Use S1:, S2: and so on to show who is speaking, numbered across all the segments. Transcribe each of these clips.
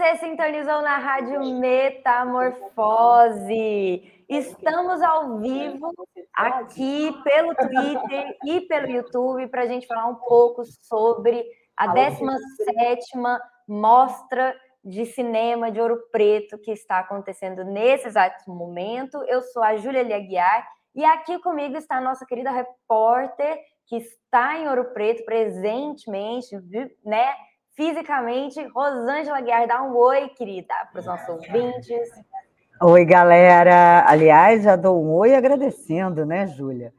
S1: Você sintonizou na Rádio Metamorfose. Estamos ao vivo aqui pelo Twitter e pelo YouTube para a gente falar um pouco sobre a 17 Mostra de Cinema de Ouro Preto que está acontecendo nesse exato momento. Eu sou a Júlia Liaguiar e aqui comigo está a nossa querida repórter que está em Ouro Preto presentemente, né? Fisicamente. Rosângela Guiar, dá um oi, querida, para os nossos ouvintes.
S2: Oi, galera. Aliás, já dou um oi agradecendo, né, Júlia,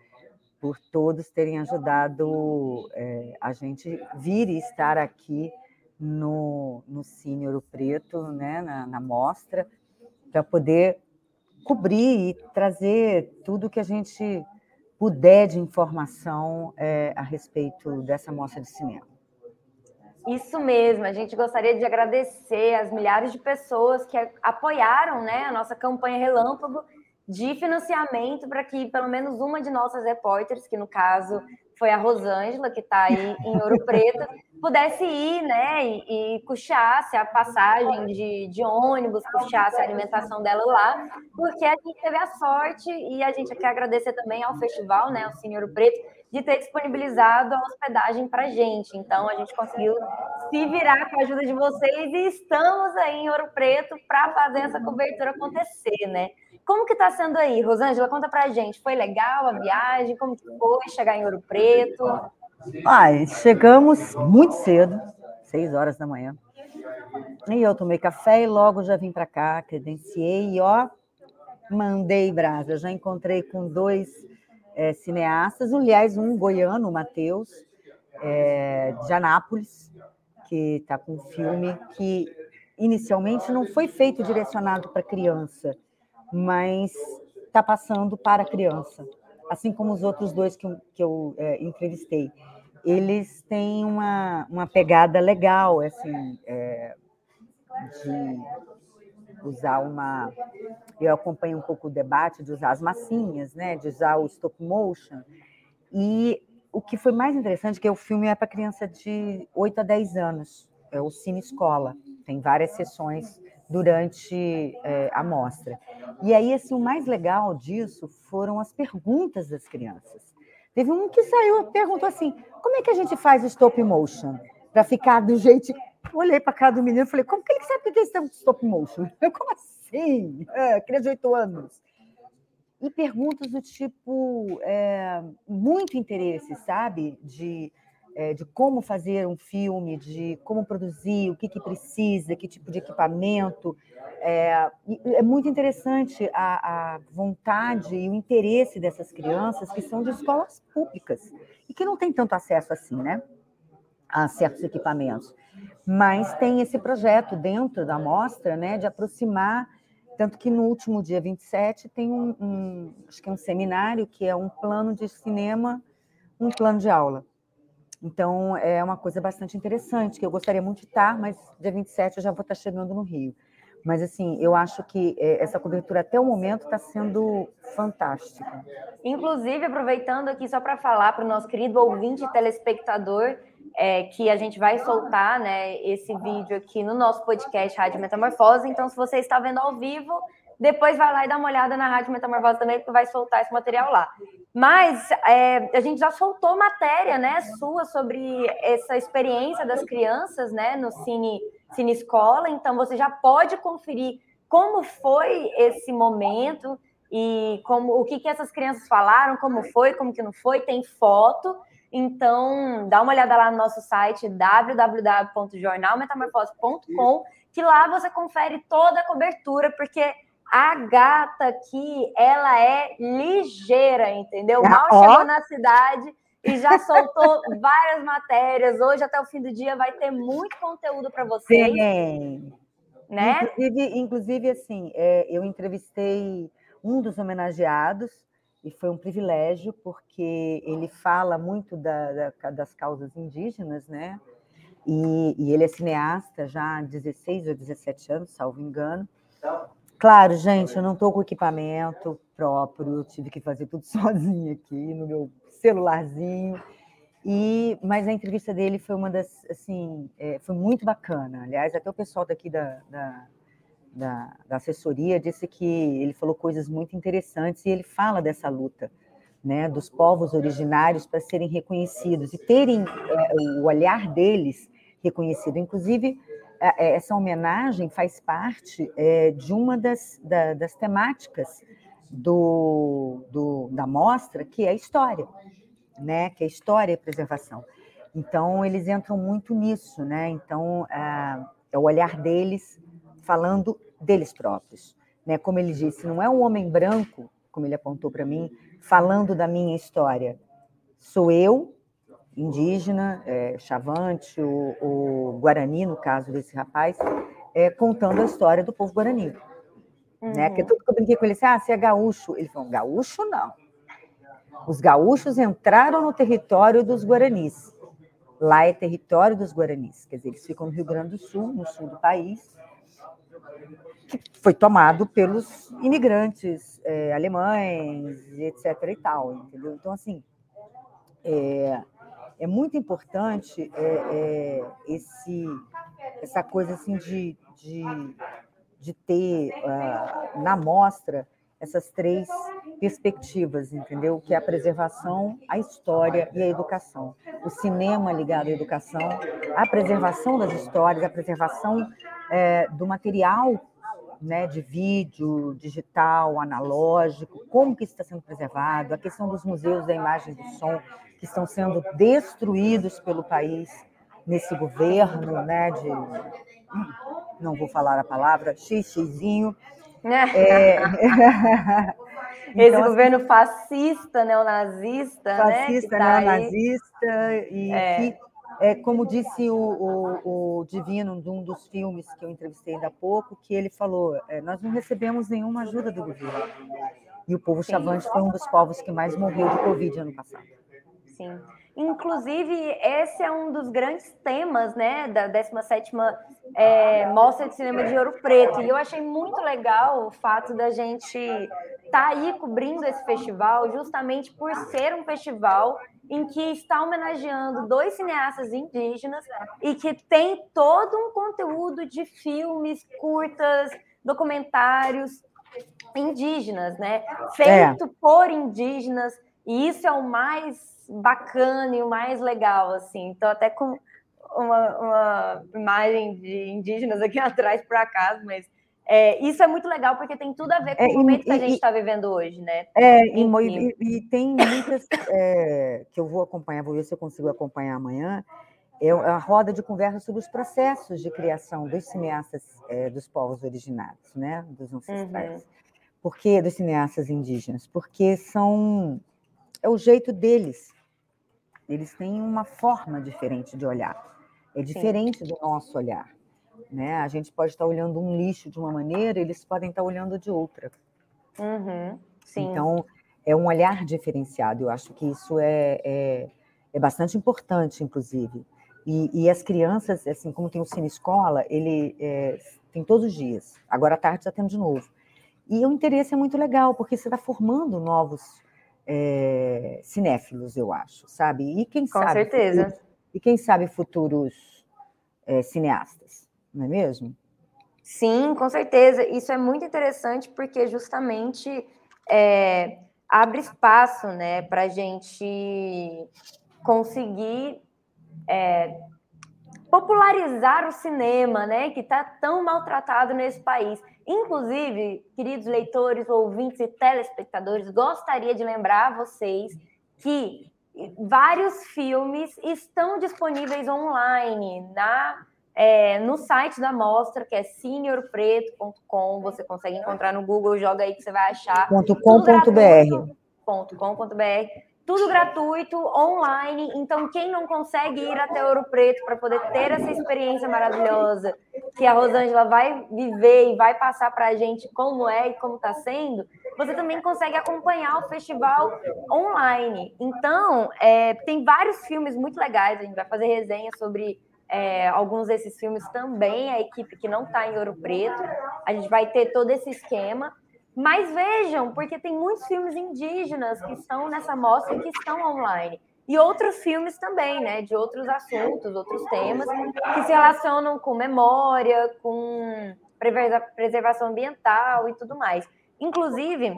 S2: por todos terem ajudado é, a gente vir e estar aqui no, no Cine Ouro Preto, né, na, na mostra, para poder cobrir e trazer tudo que a gente puder de informação é, a respeito dessa mostra de cinema.
S1: Isso mesmo, a gente gostaria de agradecer as milhares de pessoas que apoiaram né, a nossa campanha Relâmpago de financiamento para que pelo menos uma de nossas repórteres, que no caso foi a Rosângela, que está aí em Ouro Preto, pudesse ir, né, e, e custeasse a passagem de, de ônibus, custeasse a alimentação dela lá, porque a gente teve a sorte e a gente quer agradecer também ao festival, né, ao Senhor Preto, de ter disponibilizado a hospedagem para gente. Então, a gente conseguiu se virar com a ajuda de vocês e estamos aí em Ouro Preto para fazer essa cobertura acontecer, né? Como que está sendo aí, Rosângela? Conta para a gente. Foi legal a viagem? Como que foi chegar em Ouro Preto?
S2: Ai, chegamos muito cedo, seis horas da manhã. E eu tomei café e logo já vim para cá, credenciei e ó, mandei brasa. Já encontrei com dois é, cineastas, aliás, um goiano, o Matheus, é, de Anápolis, que está com um filme que inicialmente não foi feito direcionado para criança, mas está passando para criança, assim como os outros dois que, que eu é, entrevistei. Eles têm uma, uma pegada legal, assim, é, de usar uma. Eu acompanho um pouco o debate de usar as massinhas, né? De usar o stop motion. E o que foi mais interessante é que o filme é para criança de 8 a 10 anos, é o Cine Escola. Tem várias sessões durante é, a mostra. E aí, assim, o mais legal disso foram as perguntas das crianças. Teve um que saiu e perguntou assim: como é que a gente faz stop motion? Para ficar do jeito olhei para cara do menino e falei, como que ele sabe que é stop motion? Eu, como assim? É, criança de oito anos. E perguntas do tipo, é, muito interesse, sabe? De, é, de como fazer um filme, de como produzir, o que, que precisa, que tipo de equipamento. É, é muito interessante a, a vontade e o interesse dessas crianças que são de escolas públicas e que não têm tanto acesso assim, né? A certos equipamentos mas tem esse projeto dentro da mostra, né, de aproximar, tanto que no último dia 27 tem um, um, acho que é um seminário que é um plano de cinema, um plano de aula. Então é uma coisa bastante interessante que eu gostaria muito de estar, mas dia 27 eu já vou estar chegando no Rio. Mas, assim, eu acho que é, essa cobertura até o momento está sendo fantástica.
S1: Inclusive, aproveitando aqui só para falar para o nosso querido ouvinte e telespectador, é, que a gente vai soltar né, esse vídeo aqui no nosso podcast Rádio Metamorfose. Então, se você está vendo ao vivo, depois vai lá e dá uma olhada na Rádio Metamorfose também, porque vai soltar esse material lá. Mas é, a gente já soltou matéria né, sua sobre essa experiência das crianças né, no Cine, Cine Escola, então você já pode conferir como foi esse momento e como o que, que essas crianças falaram, como foi, como que não foi, tem foto. Então, dá uma olhada lá no nosso site www.jornalmetamorfose.com, que lá você confere toda a cobertura, porque a gata aqui, ela é ligeira, entendeu? Mal ah, chegou na cidade e já soltou várias matérias. Hoje, até o fim do dia, vai ter muito conteúdo para vocês.
S2: Sim. Né? Inclusive, inclusive assim, é, eu entrevistei um dos homenageados, e foi um privilégio, porque ele fala muito da, da, das causas indígenas, né? E, e, ele é cineasta já há 16 ou 17 anos, salvo engano. Claro, gente, eu não estou com equipamento próprio, eu tive que fazer tudo sozinha aqui no meu celularzinho. E, mas a entrevista dele foi uma das, assim, é, foi muito bacana. Aliás, até o pessoal daqui da, da, da, da, assessoria disse que ele falou coisas muito interessantes e ele fala dessa luta, né, dos povos originários para serem reconhecidos e terem é, o olhar deles reconhecido. Inclusive, é, essa homenagem faz parte é, de uma das, da, das temáticas do, do, da mostra, que é a história né? Que é história e preservação. Então eles entram muito nisso, né? Então é, é o olhar deles falando deles próprios, né? Como ele disse, não é um homem branco, como ele apontou para mim, falando da minha história. Sou eu, indígena, é, chavante, o, o, Guarani, no caso desse rapaz, é, contando a história do povo Guarani. Uhum. Né? Que tudo que eu brinquei com ele, assim, ah, você é gaúcho. Ele falou, gaúcho não. Os gaúchos entraram no território dos guaranis. Lá é território dos guaranis, quer dizer, eles ficam no Rio Grande do Sul, no sul do país, que foi tomado pelos imigrantes é, alemães, etc. e tal, entendeu? Então, assim, é, é muito importante é, é esse, essa coisa assim de, de, de ter uh, na mostra essas três perspectivas, entendeu? Que é a preservação, a história e a educação. O cinema ligado à educação, a preservação das histórias, a preservação é, do material né, de vídeo, digital, analógico, como que está sendo preservado, a questão dos museus da imagem e do som, que estão sendo destruídos pelo país nesse governo, né, de, não vou falar a palavra, xizinho, é...
S1: Esse então, assim, governo assim, fascista, neonazista,
S2: fascista,
S1: né?
S2: Fascista, neonazista, e é. que, é, como disse o, o, o, Divino, de um dos filmes que eu entrevistei ainda há pouco, que ele falou: é, nós não recebemos nenhuma ajuda do governo. E o povo Sim. chavante foi um dos povos que mais morreu de Covid ano passado.
S1: Sim. Inclusive, esse é um dos grandes temas né, da 17ª é, Mostra de Cinema de Ouro Preto. E eu achei muito legal o fato da gente estar tá aí cobrindo esse festival, justamente por ser um festival em que está homenageando dois cineastas indígenas e que tem todo um conteúdo de filmes, curtas, documentários indígenas, né? Feito é. por indígenas. E isso é o mais bacana e o mais legal, assim. Então, até com uma, uma imagem de indígenas aqui atrás, por acaso, mas é, isso é muito legal porque tem tudo a ver com é, o momento e, que a gente está vivendo hoje, né?
S2: É, e, e, e, tem muitas é, que eu vou acompanhar, vou ver se eu consigo acompanhar amanhã. É a roda de conversa sobre os processos de criação dos cineastas é, dos povos originários, né? Dos ancestrais. Uhum. Por que dos cineastas indígenas? Porque são é o jeito deles eles têm uma forma diferente de olhar. É diferente Sim. do nosso olhar. Né? A gente pode estar olhando um lixo de uma maneira, eles podem estar olhando de outra.
S1: Uhum.
S2: Então, é um olhar diferenciado. Eu acho que isso é, é, é bastante importante, inclusive. E, e, as crianças, assim, como tem o Cine Escola, ele é, tem todos os dias. Agora à tarde está tendo de novo. E o interesse é muito legal, porque você está formando novos é, cinéfilos, eu acho, sabe? E quem
S1: Com
S2: sabe.
S1: certeza.
S2: Futuros, e quem sabe futuros é, cineastas, não é mesmo?
S1: Sim, com certeza. Isso é muito interessante porque justamente é, abre espaço né, para a gente conseguir é, popularizar o cinema, né, que está tão maltratado nesse país. Inclusive, queridos leitores, ouvintes e telespectadores, gostaria de lembrar a vocês que vários filmes estão disponíveis online na é, no site da mostra, que é seniorpreto.com. Você consegue encontrar no Google, joga aí que você vai achar.
S2: .com.br.
S1: .com.br tudo gratuito, online. Então, quem não consegue ir até Ouro Preto para poder ter essa experiência maravilhosa que a Rosângela vai viver e vai passar para a gente como é e como está sendo, você também consegue acompanhar o festival online. Então, é, tem vários filmes muito legais. A gente vai fazer resenha sobre é, alguns desses filmes também. A equipe que não está em Ouro Preto, a gente vai ter todo esse esquema. Mas vejam, porque tem muitos filmes indígenas que estão nessa mostra e que estão online. e outros filmes também, né, de outros assuntos, outros temas que se relacionam com memória, com preservação ambiental e tudo mais. Inclusive,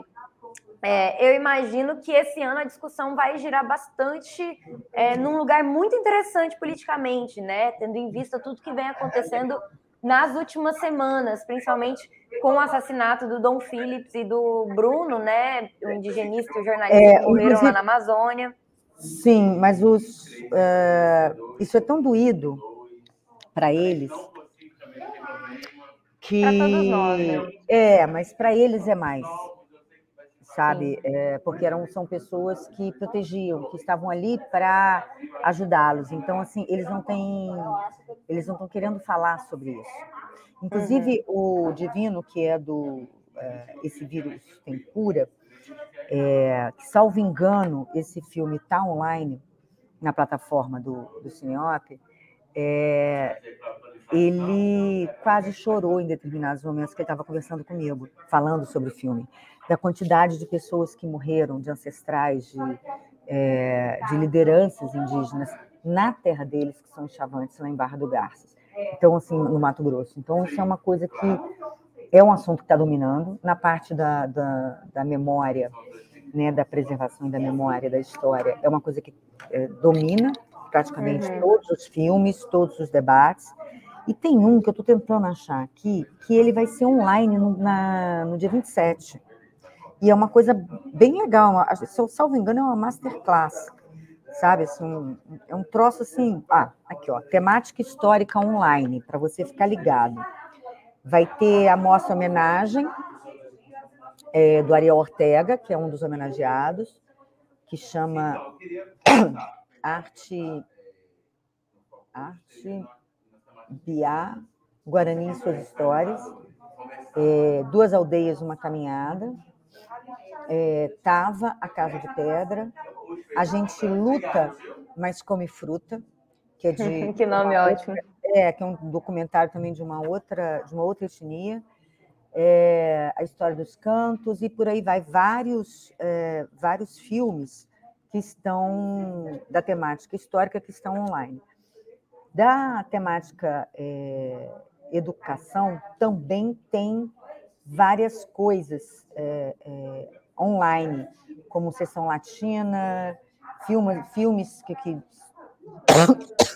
S1: é, eu imagino que esse ano a discussão vai girar bastante é, num lugar muito interessante politicamente, né? Tendo em vista tudo que vem acontecendo nas últimas semanas, principalmente com o assassinato do Dom Phillips e do Bruno, né? O indigenista e o jornalista é, que morreram lá na Amazônia.
S2: Sim, mas os, uh, isso é tão doído para eles que nós, né? é, mas para eles é mais, sabe? É, porque eram são pessoas que protegiam, que estavam ali para ajudá-los. Então assim, eles não têm, eles não estão querendo falar sobre isso. Inclusive uhum. o divino que é do é, esse vírus tem cura, é, que salvo engano esse filme está online na plataforma do, do Cineop. É, ele quase chorou em determinados momentos que ele estava conversando comigo, falando sobre o filme, da quantidade de pessoas que morreram, de ancestrais, de, é, de lideranças indígenas na terra deles, que são chavantes, lá em Barra do Garças. Então, assim, no Mato Grosso. Então, isso é uma coisa que é um assunto que está dominando na parte da, da, da, memória, né, da preservação da memória, da história. É uma coisa que é, domina praticamente uhum. todos os filmes, todos os debates. E tem um que eu estou tentando achar aqui, que ele vai ser online no, na, no dia 27. E é uma coisa bem legal, uma, se eu salvo engano, é uma masterclass, sabe? Assim, é um troço assim. Ah, aqui, ó, temática histórica online, para você ficar ligado. Vai ter a mostra homenagem é, do Ariel Ortega, que é um dos homenageados, que chama Arte. Arte Biá, Guarani e suas histórias, é, Duas Aldeias, uma Caminhada, é, Tava, a Casa de Pedra, A Gente Luta, mas Come Fruta, que é de...
S1: que nome ótimo.
S2: É, que é um documentário também de uma outra, de uma outra etnia, é, a história dos cantos e por aí vai. Vários é, vários filmes que estão da temática histórica que estão online. Da temática é, educação, também tem várias coisas é, é, online, como Sessão Latina, filme, filmes que, que.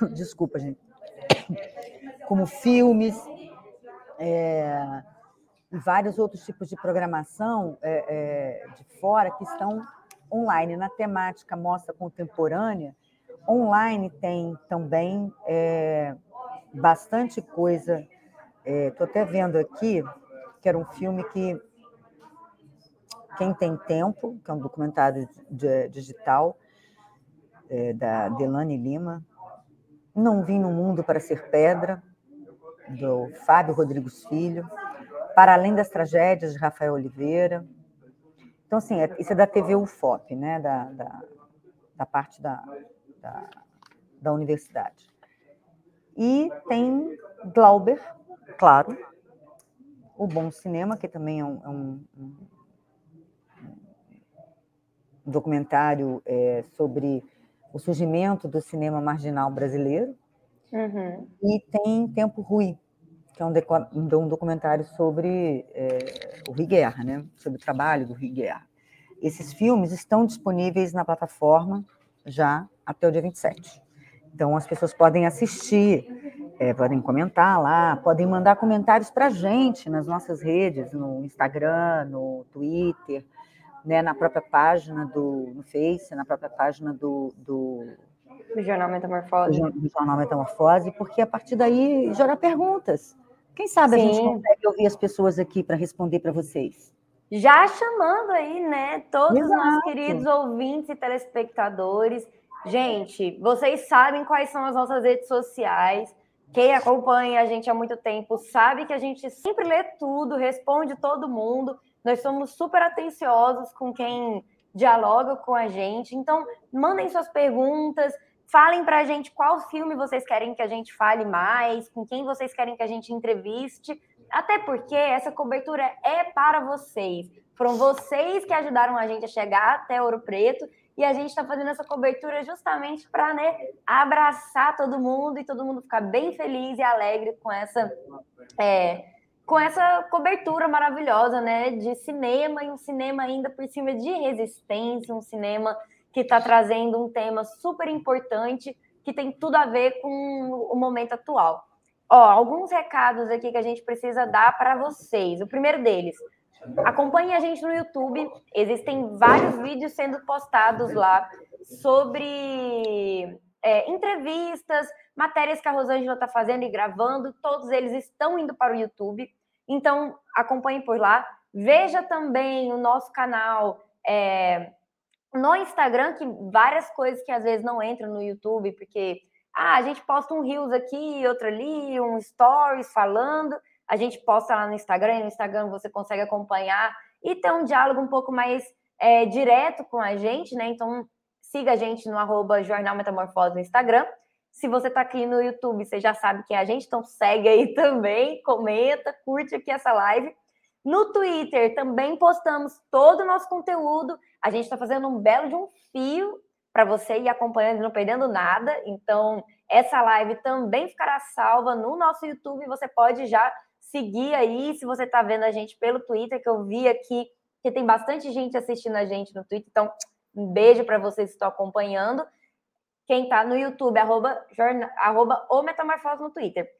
S2: Desculpa, gente. Como filmes, e vários outros tipos de programação de fora que estão online. Na temática mostra contemporânea, Online tem também é, bastante coisa. Estou é, até vendo aqui que era um filme que quem tem tempo, que é um documentário de, digital é, da Delane Lima, Não Vim no Mundo para Ser Pedra, do Fábio Rodrigues Filho, Para Além das Tragédias, de Rafael Oliveira. Então, assim, é, isso é da TV UFOP, né? da, da, da parte da, da, da universidade. E tem Glauber, claro, o Bom Cinema, que também é um, é um, um documentário é, sobre o surgimento do cinema marginal brasileiro. Uhum. E tem Tempo Rui, que é um, um documentário sobre é, o Rui Guerra, né? sobre o trabalho do Rui Guerra. Esses filmes estão disponíveis na plataforma já até o dia 27. Então, as pessoas podem assistir, é, podem comentar lá, podem mandar comentários para a gente nas nossas redes, no Instagram, no Twitter, né, na própria página do no Face, na própria página do, do,
S1: do Jornal Metamorfose.
S2: Do, do, Jornal Metamorfose, porque a partir daí gerar perguntas. Quem sabe Sim. a gente consegue ouvir as pessoas aqui para responder para vocês.
S1: Já chamando aí, né, todos os nossos queridos ouvintes e telespectadores Gente, vocês sabem quais são as nossas redes sociais. Quem acompanha a gente há muito tempo sabe que a gente sempre lê tudo, responde todo mundo. Nós somos super atenciosos com quem dialoga com a gente. Então, mandem suas perguntas, falem para a gente qual filme vocês querem que a gente fale mais, com quem vocês querem que a gente entreviste. Até porque essa cobertura é para vocês. Foram vocês que ajudaram a gente a chegar até Ouro Preto e a gente está fazendo essa cobertura justamente para né, abraçar todo mundo e todo mundo ficar bem feliz e alegre com essa é, com essa cobertura maravilhosa, né, de cinema e um cinema ainda por cima de resistência, um cinema que está trazendo um tema super importante que tem tudo a ver com o momento atual. Ó, alguns recados aqui que a gente precisa dar para vocês. O primeiro deles, acompanhe a gente no YouTube. Existem vários vídeos sendo postados lá sobre é, entrevistas, matérias que a Rosângela está fazendo e gravando. Todos eles estão indo para o YouTube. Então, acompanhe por lá. Veja também o nosso canal é, no Instagram, que várias coisas que às vezes não entram no YouTube, porque ah, a gente posta um Reels aqui, outro ali, um Stories falando. A gente posta lá no Instagram, e no Instagram você consegue acompanhar e ter um diálogo um pouco mais é, direto com a gente, né? Então, siga a gente no arroba Jornal Metamorfose no Instagram. Se você está aqui no YouTube, você já sabe que é a gente, então segue aí também, comenta, curte aqui essa live. No Twitter também postamos todo o nosso conteúdo. A gente está fazendo um belo de um fio para você ir acompanhando e não perdendo nada. Então, essa live também ficará salva no nosso YouTube. Você pode já seguir aí, se você está vendo a gente pelo Twitter, que eu vi aqui que tem bastante gente assistindo a gente no Twitter. Então, um beijo para vocês que estão acompanhando. Quem está no YouTube, arroba, jornal, arroba o Metamorfose no Twitter.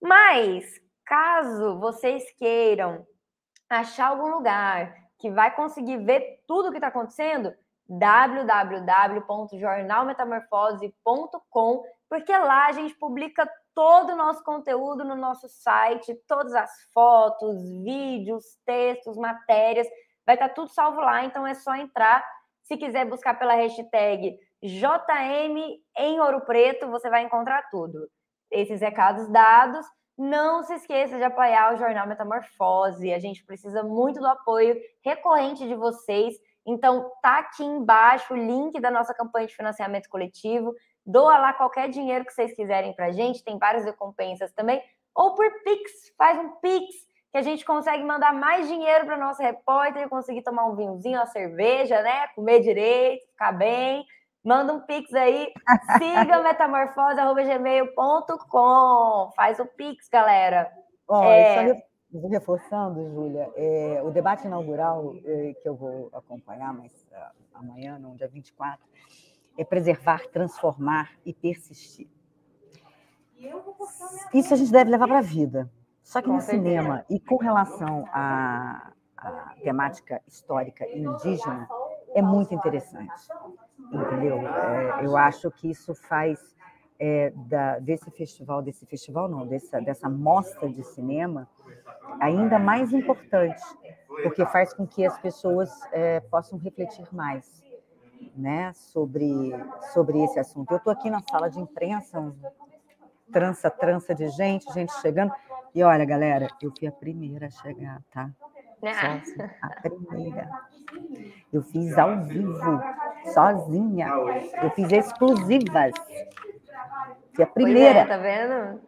S1: Mas, caso vocês queiram achar algum lugar que vai conseguir ver tudo o que está acontecendo, www.jornalmetamorfose.com, porque lá a gente publica todo o nosso conteúdo no nosso site, todas as fotos, vídeos, textos, matérias, vai estar tá tudo salvo lá, então é só entrar. Se quiser buscar pela hashtag JM em Ouro Preto, você vai encontrar tudo. Esses recados dados. Não se esqueça de apoiar o Jornal Metamorfose. A gente precisa muito do apoio recorrente de vocês. Então, tá aqui embaixo o link da nossa campanha de financiamento coletivo. Doa lá qualquer dinheiro que vocês quiserem para a gente. Tem várias recompensas também. Ou por Pix, faz um Pix que a gente consegue mandar mais dinheiro para nossa repórter, conseguir tomar um vinhozinho, uma cerveja, né? Comer direito, ficar bem. Manda um pix aí, siga metamorfose.gmail.com. Faz o pix, galera.
S2: Bom, é... só reforçando, Júlia, é, o debate inaugural é, que eu vou acompanhar, mas uh, amanhã, no dia 24, é preservar, transformar e persistir. Isso a gente deve levar para a vida. Só que no cinema, e com relação à, à temática histórica indígena, é muito interessante entendeu? É, eu acho que isso faz é, da, desse festival, desse festival não, dessa, dessa mostra de cinema ainda mais importante, porque faz com que as pessoas é, possam refletir mais, né, sobre sobre esse assunto. Eu estou aqui na sala de imprensa, um trança trança de gente, gente chegando, e olha, galera, eu fui a primeira a chegar, tá? Sozinha, a primeira. Eu fiz ao vivo, sozinha. Eu fiz exclusivas. Fui a primeira. É,
S1: tá vendo?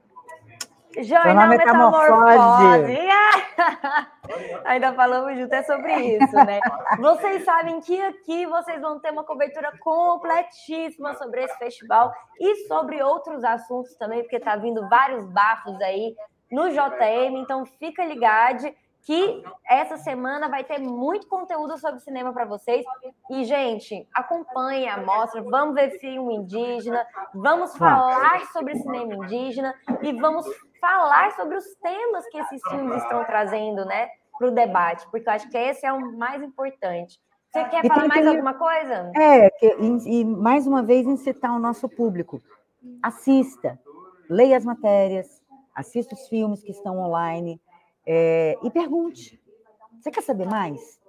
S1: Jornal Metamorfose. Ainda falamos junto é sobre isso, né? Vocês sabem que aqui vocês vão ter uma cobertura completíssima sobre esse festival e sobre outros assuntos também, porque tá vindo vários bafos aí no JM, então fica ligado que essa semana vai ter muito conteúdo sobre cinema para vocês. E, gente, acompanhe a mostra, vamos ver filme indígena, vamos falar sobre cinema indígena e vamos falar sobre os temas que esses filmes estão trazendo, né, para o debate, porque eu acho que esse é o mais importante. Você quer e falar mais que... alguma coisa?
S2: É, que, e, e mais uma vez incitar o nosso público. Assista, leia as matérias, assista os filmes que estão online, é, e pergunte. Você quer saber mais?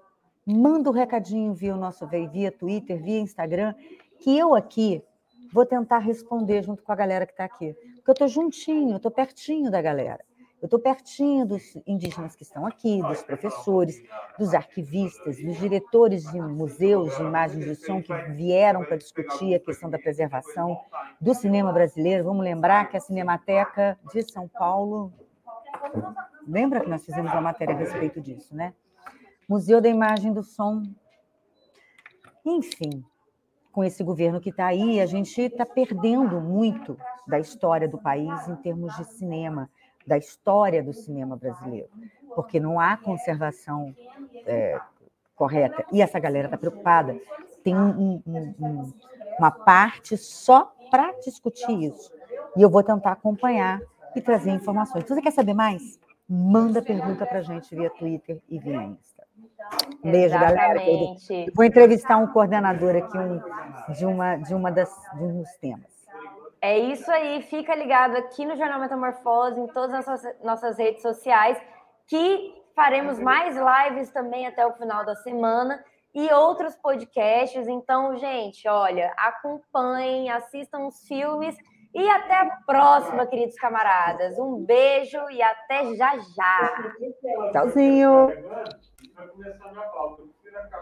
S2: Manda um recadinho via o nosso via Twitter, via Instagram, que eu aqui vou tentar responder junto com a galera que está aqui. Porque eu estou juntinho, eu estou pertinho da galera. Eu estou pertinho dos indígenas que estão aqui, dos professores, dos arquivistas, dos diretores de museus de imagens de som que vieram para discutir a questão da preservação do cinema brasileiro. Vamos lembrar que a Cinemateca de São Paulo Lembra que nós fizemos uma matéria a respeito disso, né? Museu da Imagem do Som. Enfim, com esse governo que está aí, a gente está perdendo muito da história do país em termos de cinema, da história do cinema brasileiro, porque não há conservação é, correta. E essa galera está preocupada. Tem um, um, um, uma parte só para discutir isso. E eu vou tentar acompanhar e trazer informações. Se você quer saber mais? Manda pergunta para a gente via Twitter e via Insta. Beijo, Exatamente. galera. Vou entrevistar um coordenador aqui um, de, uma, de uma das de um dos temas.
S1: É isso aí, fica ligado aqui no Jornal Metamorfose, em todas as nossas, nossas redes sociais, que faremos mais lives também até o final da semana e outros podcasts. Então, gente, olha, acompanhem, assistam os filmes e até a próxima, queridos camaradas. Um beijo e até já já.
S2: Tchauzinho.